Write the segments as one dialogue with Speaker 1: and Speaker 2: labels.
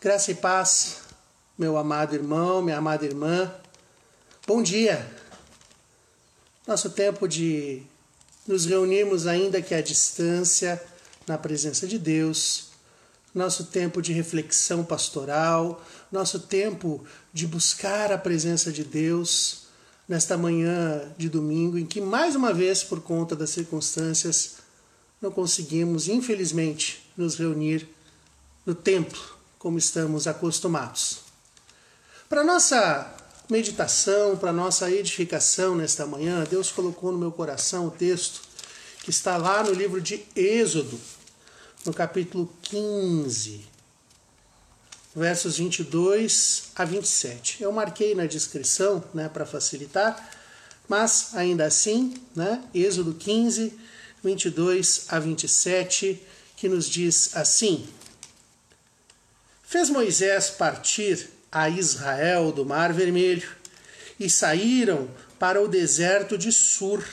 Speaker 1: Graça e paz, meu amado irmão, minha amada irmã. Bom dia. Nosso tempo de nos reunirmos ainda que à distância, na presença de Deus. Nosso tempo de reflexão pastoral, nosso tempo de buscar a presença de Deus nesta manhã de domingo, em que mais uma vez, por conta das circunstâncias, não conseguimos, infelizmente, nos reunir no templo como estamos acostumados. Para nossa meditação, para nossa edificação nesta manhã, Deus colocou no meu coração o texto que está lá no livro de Êxodo, no capítulo 15, versos 22 a 27. Eu marquei na descrição, né, para facilitar, mas ainda assim, né, Êxodo 15, 22 a 27, que nos diz assim: Fez Moisés partir a Israel do Mar Vermelho e saíram para o deserto de Sur.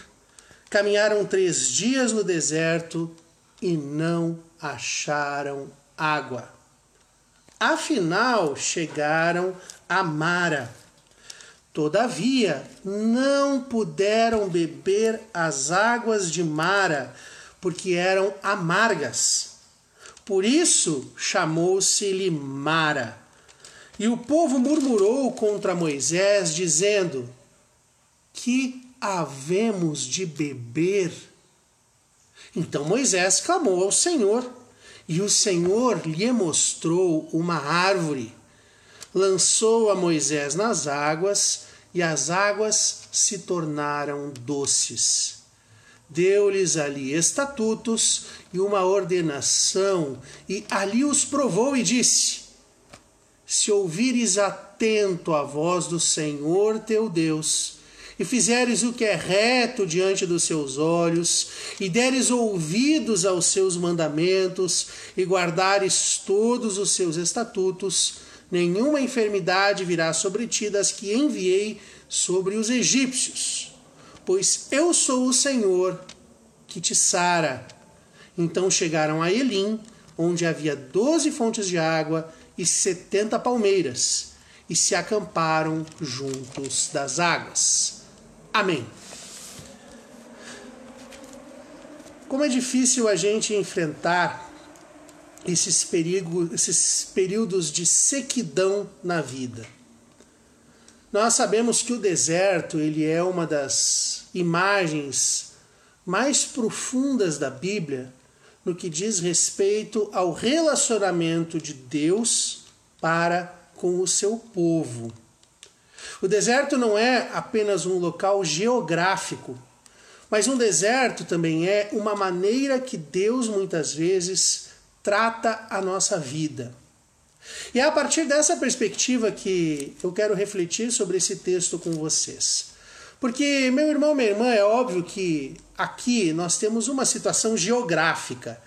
Speaker 1: Caminharam três dias no deserto e não acharam água. Afinal, chegaram a Mara. Todavia, não puderam beber as águas de Mara, porque eram amargas. Por isso chamou-se-lhe Mara. E o povo murmurou contra Moisés, dizendo: Que havemos de beber? Então Moisés clamou ao Senhor, e o Senhor lhe mostrou uma árvore. Lançou a Moisés nas águas, e as águas se tornaram doces deu-lhes ali estatutos e uma ordenação, e ali os provou e disse: Se ouvires atento a voz do Senhor teu Deus, e fizeres o que é reto diante dos seus olhos, e deres ouvidos aos seus mandamentos, e guardares todos os seus estatutos, nenhuma enfermidade virá sobre ti das que enviei sobre os egípcios pois eu sou o Senhor que te sara. Então chegaram a Elim, onde havia doze fontes de água e setenta palmeiras, e se acamparam juntos das águas. Amém. Como é difícil a gente enfrentar esses, perigo, esses períodos de sequidão na vida. Nós sabemos que o deserto ele é uma das imagens mais profundas da Bíblia no que diz respeito ao relacionamento de Deus para com o seu povo. O deserto não é apenas um local geográfico, mas um deserto também é uma maneira que Deus muitas vezes trata a nossa vida. E é a partir dessa perspectiva que eu quero refletir sobre esse texto com vocês. Porque, meu irmão, minha irmã, é óbvio que aqui nós temos uma situação geográfica.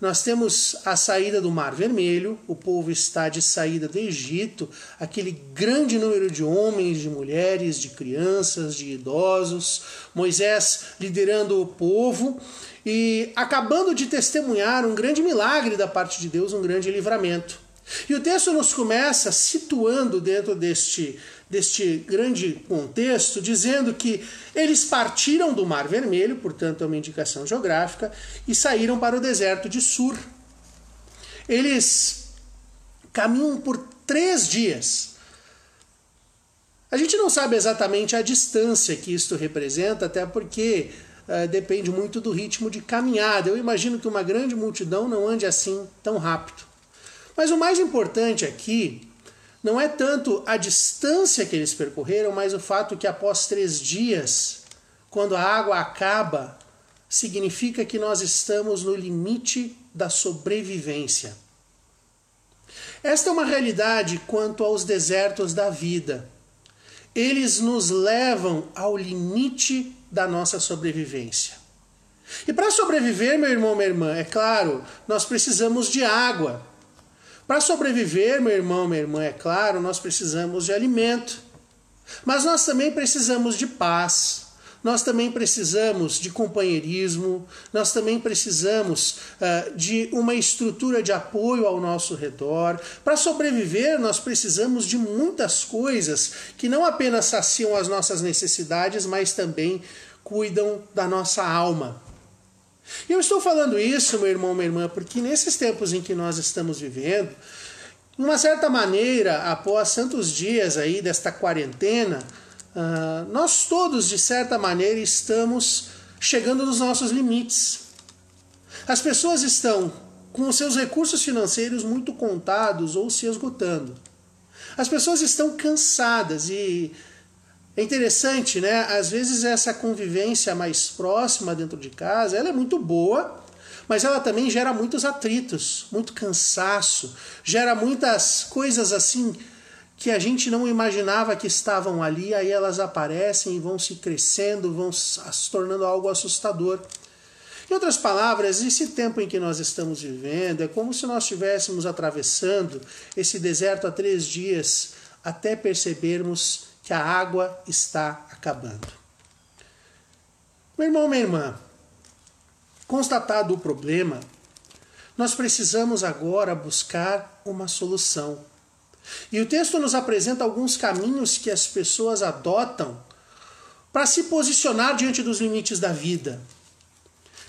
Speaker 1: Nós temos a saída do Mar Vermelho, o povo está de saída do Egito, aquele grande número de homens, de mulheres, de crianças, de idosos, Moisés liderando o povo e acabando de testemunhar um grande milagre da parte de Deus, um grande livramento. E o texto nos começa situando dentro deste, deste grande contexto, dizendo que eles partiram do Mar Vermelho, portanto é uma indicação geográfica, e saíram para o deserto de Sur. Eles caminham por três dias. A gente não sabe exatamente a distância que isto representa, até porque uh, depende muito do ritmo de caminhada. Eu imagino que uma grande multidão não ande assim tão rápido. Mas o mais importante aqui não é tanto a distância que eles percorreram, mas o fato que após três dias, quando a água acaba, significa que nós estamos no limite da sobrevivência. Esta é uma realidade quanto aos desertos da vida. Eles nos levam ao limite da nossa sobrevivência. E para sobreviver, meu irmão, minha irmã, é claro, nós precisamos de água. Para sobreviver, meu irmão, minha irmã, é claro, nós precisamos de alimento. Mas nós também precisamos de paz. nós também precisamos de companheirismo, nós também precisamos uh, de uma estrutura de apoio ao nosso redor. Para sobreviver, nós precisamos de muitas coisas que não apenas saciam as nossas necessidades, mas também cuidam da nossa alma. E eu estou falando isso, meu irmão, minha irmã, porque nesses tempos em que nós estamos vivendo, de uma certa maneira, após tantos dias aí desta quarentena, uh, nós todos, de certa maneira, estamos chegando nos nossos limites. As pessoas estão com os seus recursos financeiros muito contados ou se esgotando. As pessoas estão cansadas e é interessante, né? Às vezes essa convivência mais próxima dentro de casa, ela é muito boa, mas ela também gera muitos atritos, muito cansaço, gera muitas coisas assim que a gente não imaginava que estavam ali, aí elas aparecem e vão se crescendo, vão se tornando algo assustador. Em outras palavras, esse tempo em que nós estamos vivendo é como se nós estivéssemos atravessando esse deserto há três dias até percebermos que a água está acabando. Meu irmão, minha irmã, Constatado o problema, nós precisamos agora buscar uma solução. E o texto nos apresenta alguns caminhos que as pessoas adotam para se posicionar diante dos limites da vida.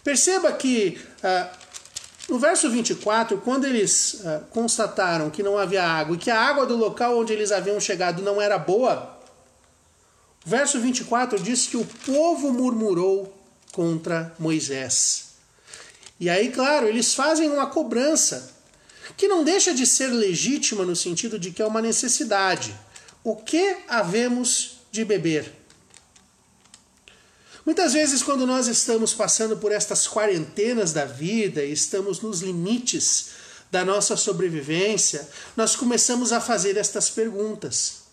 Speaker 1: Perceba que ah, no verso 24, quando eles ah, constataram que não havia água e que a água do local onde eles haviam chegado não era boa, verso 24 diz que o povo murmurou contra Moisés. E aí, claro, eles fazem uma cobrança que não deixa de ser legítima no sentido de que é uma necessidade. O que havemos de beber? Muitas vezes, quando nós estamos passando por estas quarentenas da vida e estamos nos limites da nossa sobrevivência, nós começamos a fazer estas perguntas: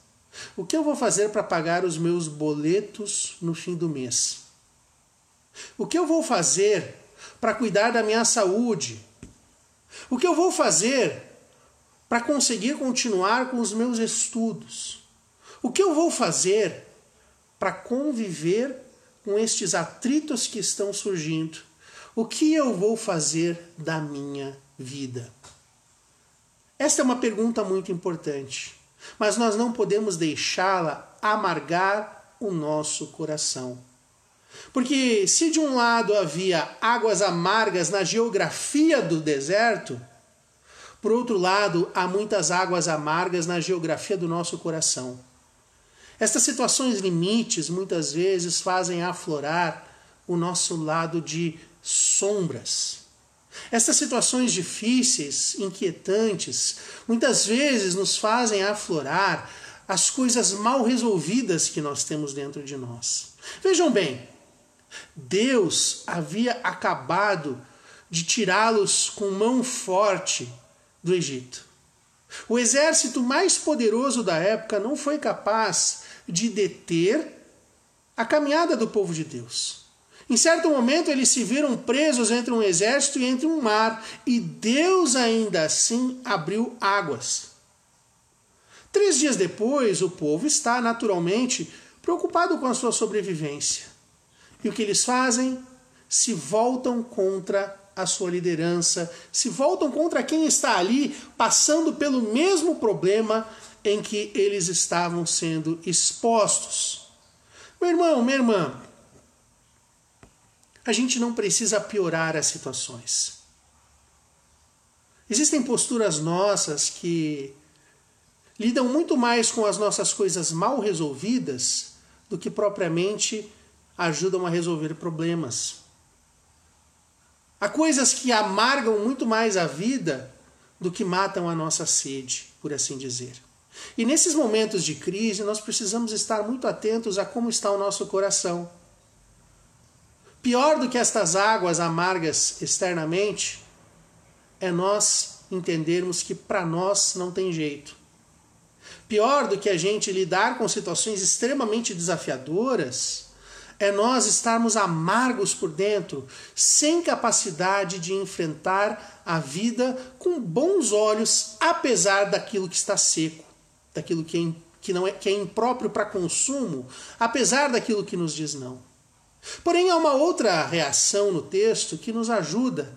Speaker 1: O que eu vou fazer para pagar os meus boletos no fim do mês? O que eu vou fazer para cuidar da minha saúde? O que eu vou fazer para conseguir continuar com os meus estudos? O que eu vou fazer para conviver com estes atritos que estão surgindo? O que eu vou fazer da minha vida? Esta é uma pergunta muito importante, mas nós não podemos deixá-la amargar o nosso coração. Porque se de um lado havia águas amargas na geografia do deserto, por outro lado, há muitas águas amargas na geografia do nosso coração. Estas situações limites muitas vezes fazem aflorar o nosso lado de sombras. Estas situações difíceis, inquietantes, muitas vezes nos fazem aflorar as coisas mal resolvidas que nós temos dentro de nós. Vejam bem, Deus havia acabado de tirá-los com mão forte do Egito. O exército mais poderoso da época não foi capaz de deter a caminhada do povo de Deus. Em certo momento, eles se viram presos entre um exército e entre um mar, e Deus ainda assim abriu águas. Três dias depois, o povo está naturalmente preocupado com a sua sobrevivência. E o que eles fazem? Se voltam contra a sua liderança, se voltam contra quem está ali passando pelo mesmo problema em que eles estavam sendo expostos. Meu irmão, minha irmã, a gente não precisa piorar as situações. Existem posturas nossas que lidam muito mais com as nossas coisas mal resolvidas do que propriamente ajudam a resolver problemas. Há coisas que amargam muito mais a vida do que matam a nossa sede, por assim dizer. E nesses momentos de crise, nós precisamos estar muito atentos a como está o nosso coração. Pior do que estas águas amargas externamente é nós entendermos que para nós não tem jeito. Pior do que a gente lidar com situações extremamente desafiadoras é nós estarmos amargos por dentro, sem capacidade de enfrentar a vida com bons olhos, apesar daquilo que está seco, daquilo que, é, que, não é, que é impróprio para consumo, apesar daquilo que nos diz não. Porém, há uma outra reação no texto que nos ajuda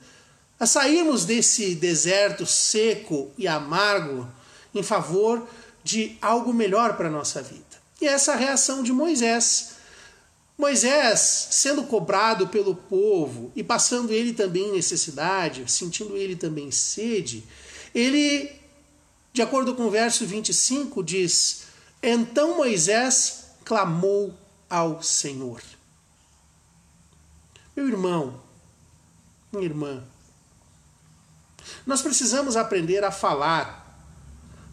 Speaker 1: a sairmos desse deserto seco e amargo em favor de algo melhor para a nossa vida. E essa reação de Moisés. Moisés, sendo cobrado pelo povo e passando ele também necessidade, sentindo ele também sede, ele, de acordo com o verso 25, diz: Então Moisés clamou ao Senhor. Meu irmão, minha irmã, nós precisamos aprender a falar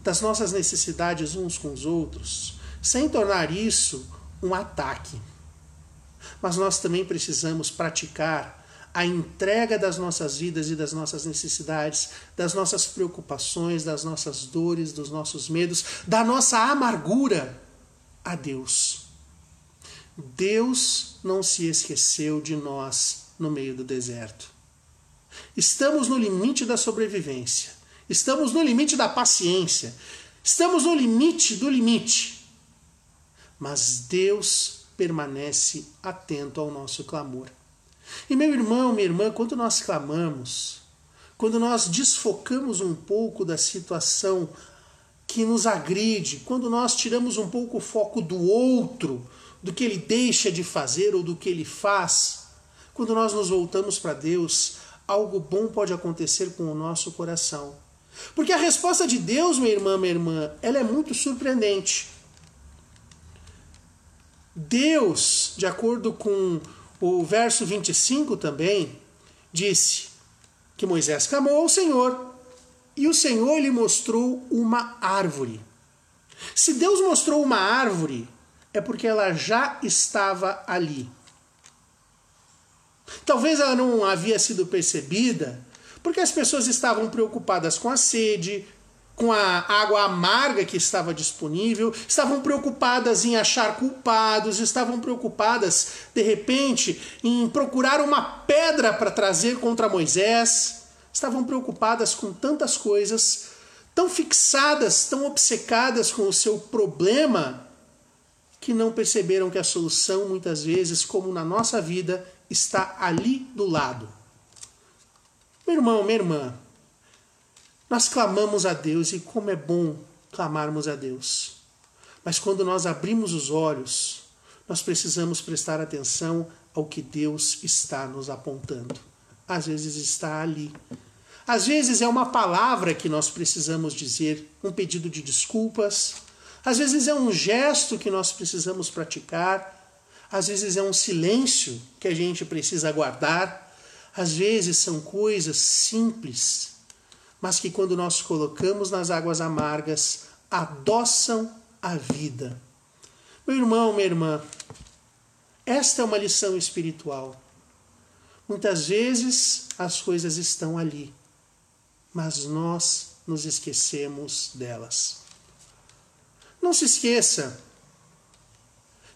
Speaker 1: das nossas necessidades uns com os outros, sem tornar isso um ataque. Mas nós também precisamos praticar a entrega das nossas vidas e das nossas necessidades, das nossas preocupações, das nossas dores, dos nossos medos, da nossa amargura a Deus. Deus não se esqueceu de nós no meio do deserto. Estamos no limite da sobrevivência. Estamos no limite da paciência. Estamos no limite do limite. Mas Deus permanece atento ao nosso clamor. E meu irmão, minha irmã, quando nós clamamos, quando nós desfocamos um pouco da situação que nos agride, quando nós tiramos um pouco o foco do outro, do que ele deixa de fazer ou do que ele faz, quando nós nos voltamos para Deus, algo bom pode acontecer com o nosso coração. Porque a resposta de Deus, minha irmã, minha irmã, ela é muito surpreendente. Deus, de acordo com o verso 25 também, disse que Moisés clamou ao Senhor e o Senhor lhe mostrou uma árvore. Se Deus mostrou uma árvore, é porque ela já estava ali. Talvez ela não havia sido percebida porque as pessoas estavam preocupadas com a sede, com a água amarga que estava disponível, estavam preocupadas em achar culpados, estavam preocupadas, de repente, em procurar uma pedra para trazer contra Moisés, estavam preocupadas com tantas coisas, tão fixadas, tão obcecadas com o seu problema, que não perceberam que a solução, muitas vezes, como na nossa vida, está ali do lado. Meu irmão, minha irmã, nós clamamos a Deus e como é bom clamarmos a Deus. Mas quando nós abrimos os olhos, nós precisamos prestar atenção ao que Deus está nos apontando. Às vezes está ali. Às vezes é uma palavra que nós precisamos dizer, um pedido de desculpas. Às vezes é um gesto que nós precisamos praticar. Às vezes é um silêncio que a gente precisa guardar. Às vezes são coisas simples, mas que quando nós colocamos nas águas amargas, adoçam a vida. Meu irmão, minha irmã, esta é uma lição espiritual. Muitas vezes as coisas estão ali, mas nós nos esquecemos delas. Não se esqueça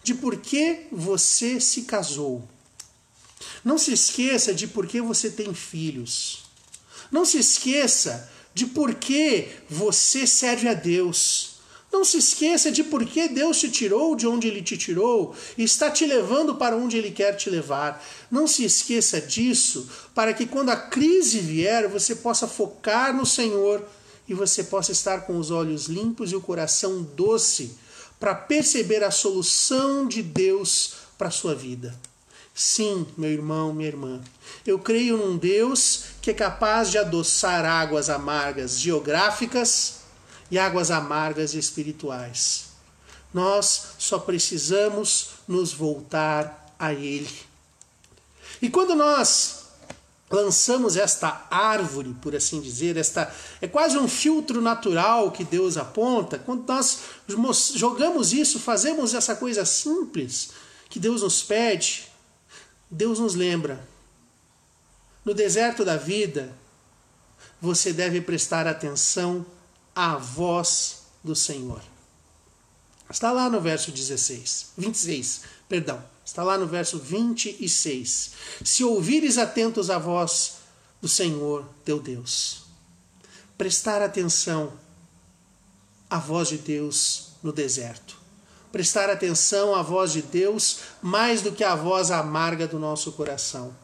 Speaker 1: de por que você se casou. Não se esqueça de por que você tem filhos. Não se esqueça de por que você serve a Deus. Não se esqueça de por que Deus te tirou de onde Ele te tirou e está te levando para onde Ele quer te levar. Não se esqueça disso, para que quando a crise vier, você possa focar no Senhor e você possa estar com os olhos limpos e o coração doce para perceber a solução de Deus para a sua vida. Sim, meu irmão, minha irmã, eu creio num Deus que é capaz de adoçar águas amargas geográficas e águas amargas espirituais. Nós só precisamos nos voltar a Ele. E quando nós lançamos esta árvore, por assim dizer, esta é quase um filtro natural que Deus aponta. Quando nós jogamos isso, fazemos essa coisa simples que Deus nos pede, Deus nos lembra. No deserto da vida, você deve prestar atenção à voz do Senhor. Está lá no verso 16, 26, perdão. Está lá no verso 26. Se ouvires atentos à voz do Senhor teu Deus. Prestar atenção à voz de Deus no deserto. prestar atenção à voz de Deus mais do que à voz amarga do nosso coração.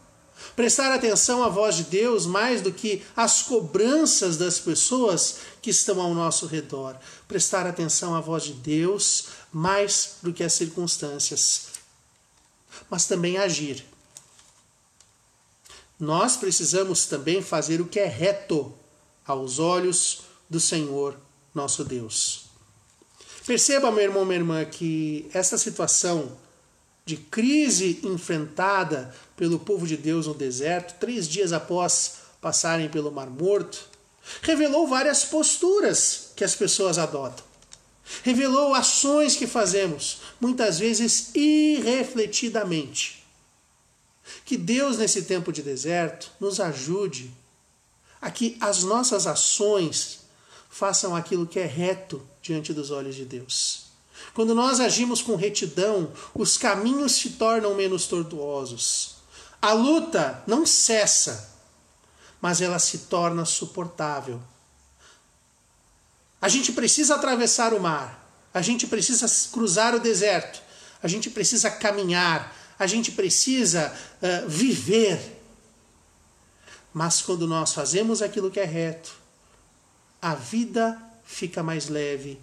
Speaker 1: Prestar atenção à voz de Deus mais do que às cobranças das pessoas que estão ao nosso redor. Prestar atenção à voz de Deus mais do que às circunstâncias. Mas também agir. Nós precisamos também fazer o que é reto aos olhos do Senhor nosso Deus. Perceba, meu irmão, minha irmã, que essa situação de crise enfrentada pelo povo de Deus no deserto, três dias após passarem pelo Mar Morto, revelou várias posturas que as pessoas adotam. Revelou ações que fazemos, muitas vezes irrefletidamente. Que Deus, nesse tempo de deserto, nos ajude a que as nossas ações façam aquilo que é reto diante dos olhos de Deus. Quando nós agimos com retidão, os caminhos se tornam menos tortuosos. A luta não cessa, mas ela se torna suportável. A gente precisa atravessar o mar, a gente precisa cruzar o deserto, a gente precisa caminhar, a gente precisa uh, viver. Mas quando nós fazemos aquilo que é reto, a vida fica mais leve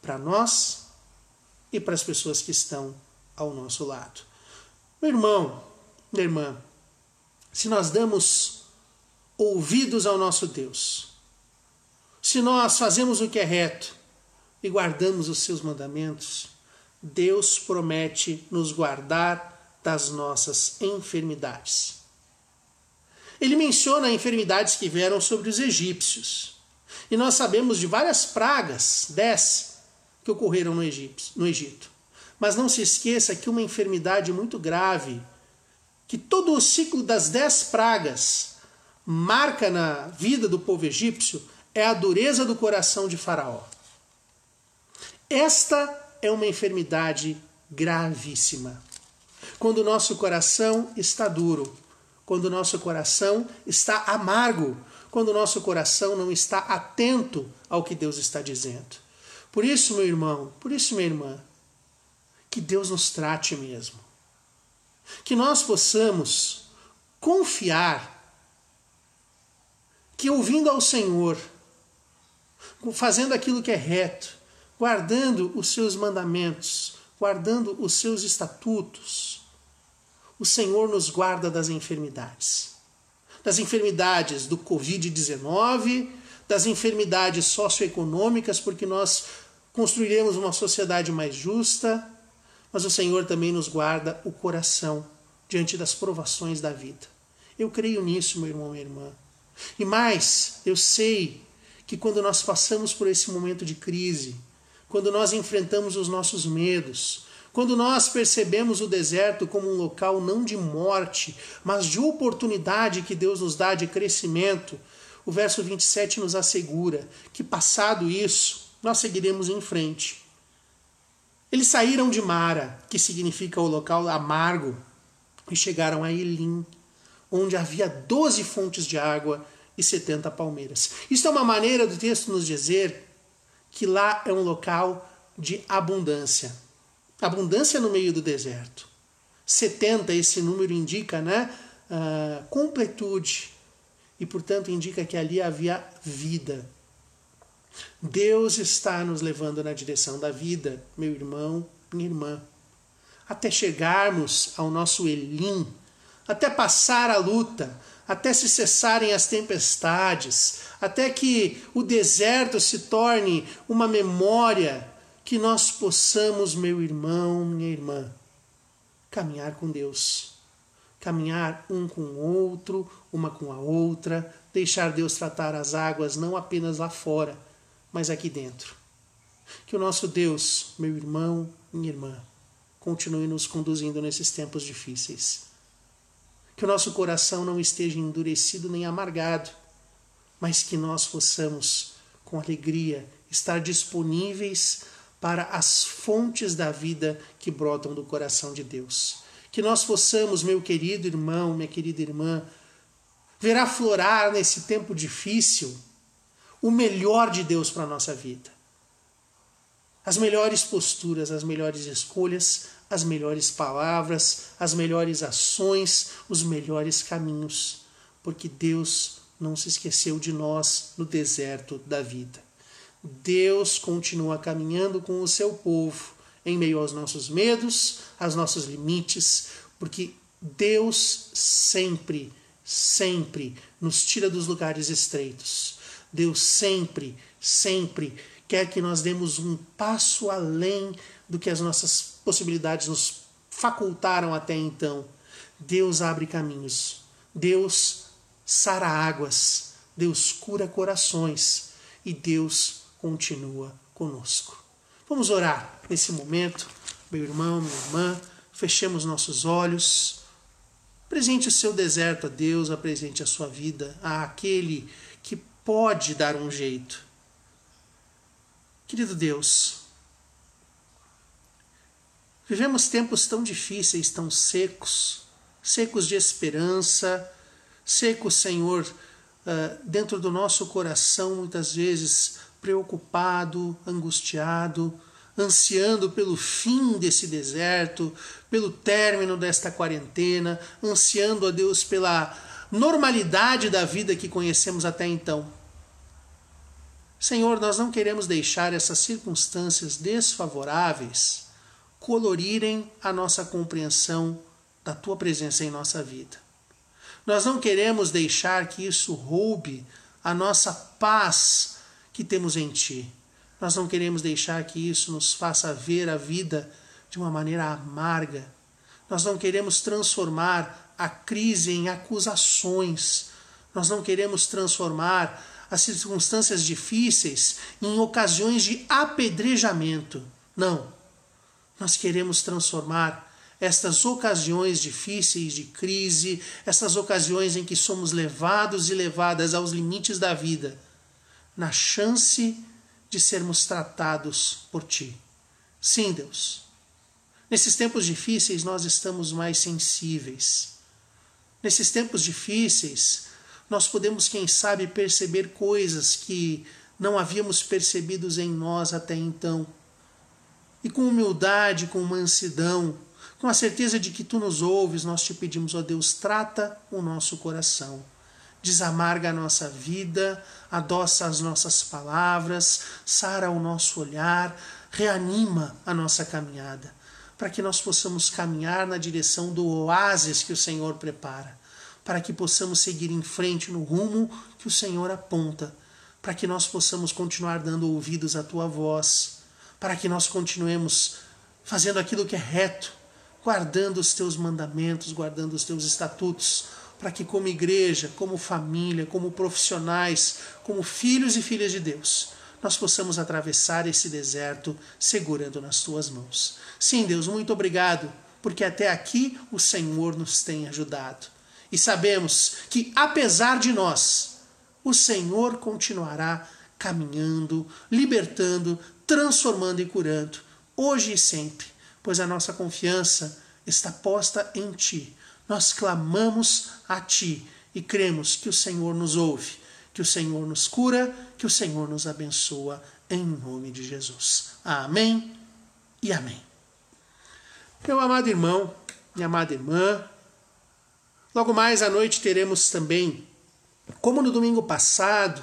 Speaker 1: para nós e para as pessoas que estão ao nosso lado. Meu irmão, minha irmã, se nós damos ouvidos ao nosso Deus, se nós fazemos o que é reto e guardamos os seus mandamentos, Deus promete nos guardar das nossas enfermidades. Ele menciona enfermidades que vieram sobre os egípcios. E nós sabemos de várias pragas, dez, que ocorreram no Egito, no Egito. Mas não se esqueça que uma enfermidade muito grave, que todo o ciclo das dez pragas marca na vida do povo egípcio, é a dureza do coração de Faraó. Esta é uma enfermidade gravíssima. Quando o nosso coração está duro, quando o nosso coração está amargo, quando o nosso coração não está atento ao que Deus está dizendo. Por isso, meu irmão, por isso, minha irmã, que Deus nos trate mesmo. Que nós possamos confiar que ouvindo ao Senhor, fazendo aquilo que é reto, guardando os seus mandamentos, guardando os seus estatutos, o Senhor nos guarda das enfermidades das enfermidades do Covid-19, das enfermidades socioeconômicas, porque nós construiremos uma sociedade mais justa, mas o Senhor também nos guarda o coração diante das provações da vida. Eu creio nisso, meu irmão, minha irmã. E mais, eu sei que quando nós passamos por esse momento de crise, quando nós enfrentamos os nossos medos, quando nós percebemos o deserto como um local não de morte, mas de oportunidade que Deus nos dá de crescimento, o verso 27 nos assegura que, passado isso, nós seguiremos em frente. Eles saíram de Mara, que significa o local amargo, e chegaram a Elim, onde havia doze fontes de água e setenta palmeiras. Isso é uma maneira do texto nos dizer que lá é um local de abundância abundância no meio do deserto. 70, esse número indica né, uh, completude e, portanto, indica que ali havia vida. Deus está nos levando na direção da vida, meu irmão, minha irmã, até chegarmos ao nosso Elim, até passar a luta, até se cessarem as tempestades, até que o deserto se torne uma memória que nós possamos, meu irmão, minha irmã, caminhar com Deus. Caminhar um com o outro, uma com a outra, deixar Deus tratar as águas não apenas lá fora, mas aqui dentro. Que o nosso Deus, meu irmão, minha irmã, continue nos conduzindo nesses tempos difíceis. Que o nosso coração não esteja endurecido nem amargado, mas que nós possamos, com alegria, estar disponíveis para as fontes da vida que brotam do coração de Deus. Que nós possamos, meu querido irmão, minha querida irmã, ver aflorar nesse tempo difícil o melhor de Deus para a nossa vida. As melhores posturas, as melhores escolhas, as melhores palavras, as melhores ações, os melhores caminhos, porque Deus não se esqueceu de nós no deserto da vida. Deus continua caminhando com o seu povo em meio aos nossos medos, aos nossos limites, porque Deus sempre, sempre nos tira dos lugares estreitos. Deus sempre, sempre quer que nós demos um passo além do que as nossas possibilidades nos facultaram até então. Deus abre caminhos. Deus sara águas. Deus cura corações. E Deus continua conosco. Vamos orar nesse momento, meu irmão, minha irmã. Fechemos nossos olhos. Presente o seu deserto a Deus, apresente a sua vida a aquele que pode dar um jeito Querido Deus, vivemos tempos tão difíceis, tão secos, secos de esperança, secos, Senhor, ah, dentro do nosso coração, muitas vezes preocupado, angustiado, ansiando pelo fim desse deserto, pelo término desta quarentena, ansiando a Deus pela normalidade da vida que conhecemos até então. Senhor, nós não queremos deixar essas circunstâncias desfavoráveis colorirem a nossa compreensão da tua presença em nossa vida. Nós não queremos deixar que isso roube a nossa paz que temos em ti. Nós não queremos deixar que isso nos faça ver a vida de uma maneira amarga. Nós não queremos transformar a crise em acusações. Nós não queremos transformar as circunstâncias difíceis em ocasiões de apedrejamento. Não. Nós queremos transformar estas ocasiões difíceis de crise, essas ocasiões em que somos levados e levadas aos limites da vida, na chance de sermos tratados por Ti. Sim, Deus. Nesses tempos difíceis nós estamos mais sensíveis. Nesses tempos difíceis nós podemos, quem sabe, perceber coisas que não havíamos percebidos em nós até então. E com humildade, com mansidão, com a certeza de que tu nos ouves, nós te pedimos, ó Deus, trata o nosso coração. Desamarga a nossa vida, adoça as nossas palavras, sara o nosso olhar, reanima a nossa caminhada, para que nós possamos caminhar na direção do oásis que o Senhor prepara para que possamos seguir em frente no rumo que o Senhor aponta, para que nós possamos continuar dando ouvidos à tua voz, para que nós continuemos fazendo aquilo que é reto, guardando os teus mandamentos, guardando os teus estatutos, para que, como igreja, como família, como profissionais, como filhos e filhas de Deus, nós possamos atravessar esse deserto segurando nas tuas mãos. Sim, Deus, muito obrigado, porque até aqui o Senhor nos tem ajudado e sabemos que, apesar de nós, o Senhor continuará caminhando, libertando, transformando e curando, hoje e sempre, pois a nossa confiança está posta em Ti. Nós clamamos a Ti e cremos que o Senhor nos ouve, que o Senhor nos cura, que o Senhor nos abençoa, em nome de Jesus. Amém e amém. Meu amado irmão, minha amada irmã, Logo mais à noite teremos também, como no domingo passado,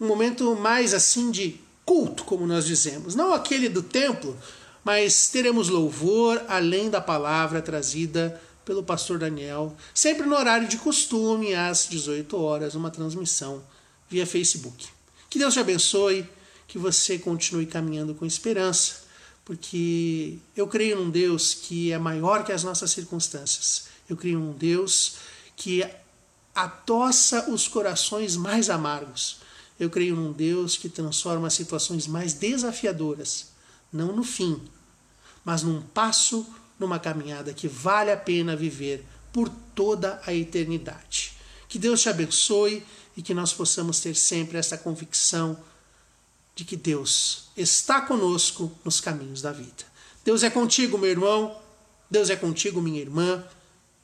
Speaker 1: um momento mais assim de culto, como nós dizemos. Não aquele do templo, mas teremos louvor além da palavra trazida pelo pastor Daniel, sempre no horário de costume, às 18 horas, uma transmissão via Facebook. Que Deus te abençoe, que você continue caminhando com esperança, porque eu creio num Deus que é maior que as nossas circunstâncias eu creio um Deus que adoça os corações mais amargos. Eu creio num Deus que transforma situações mais desafiadoras, não no fim, mas num passo numa caminhada que vale a pena viver por toda a eternidade. Que Deus te abençoe e que nós possamos ter sempre essa convicção de que Deus está conosco nos caminhos da vida. Deus é contigo, meu irmão. Deus é contigo, minha irmã.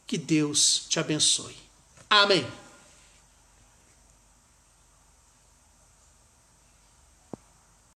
Speaker 1: Que Deus te abençoe. Amém.